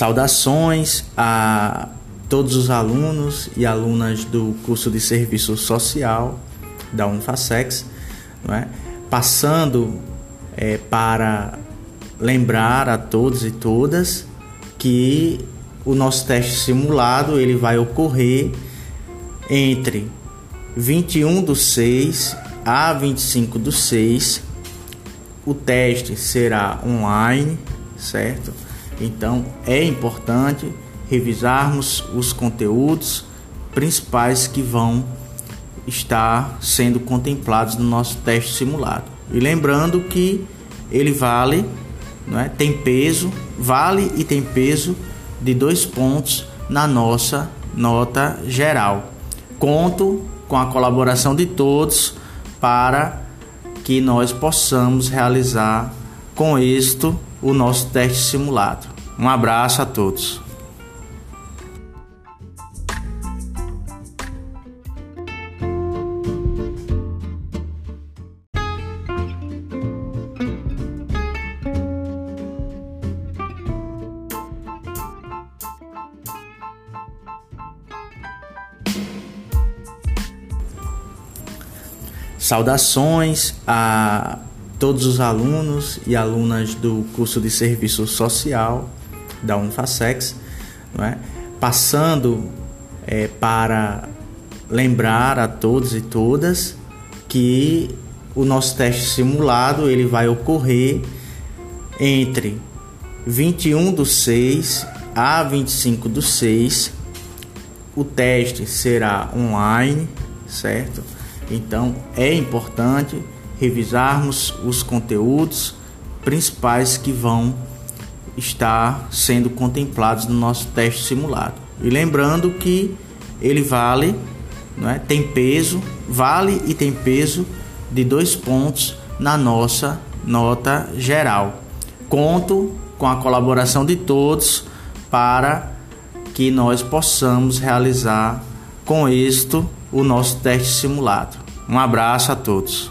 Saudações a todos os alunos e alunas do curso de Serviço Social da Unifacex, é? passando é, para lembrar a todos e todas que o nosso teste simulado ele vai ocorrer entre 21 do 6 a 25 do 6. O teste será online, certo? Então é importante revisarmos os conteúdos principais que vão estar sendo contemplados no nosso teste simulado. E lembrando que ele vale, não é? tem peso, vale e tem peso de dois pontos na nossa nota geral. Conto com a colaboração de todos para que nós possamos realizar com êxito o nosso teste simulado. Um abraço a todos. Saudações a todos os alunos e alunas do curso de Serviço Social da Unifacex, é? passando é, para lembrar a todos e todas que o nosso teste simulado ele vai ocorrer entre 21 do 6 a 25 do 6. O teste será online, certo? Então é importante revisarmos os conteúdos principais que vão estar sendo contemplados no nosso teste simulado. E lembrando que ele vale, é? tem peso, vale e tem peso de dois pontos na nossa nota geral. Conto com a colaboração de todos para que nós possamos realizar com êxito o nosso teste simulado. Um abraço a todos.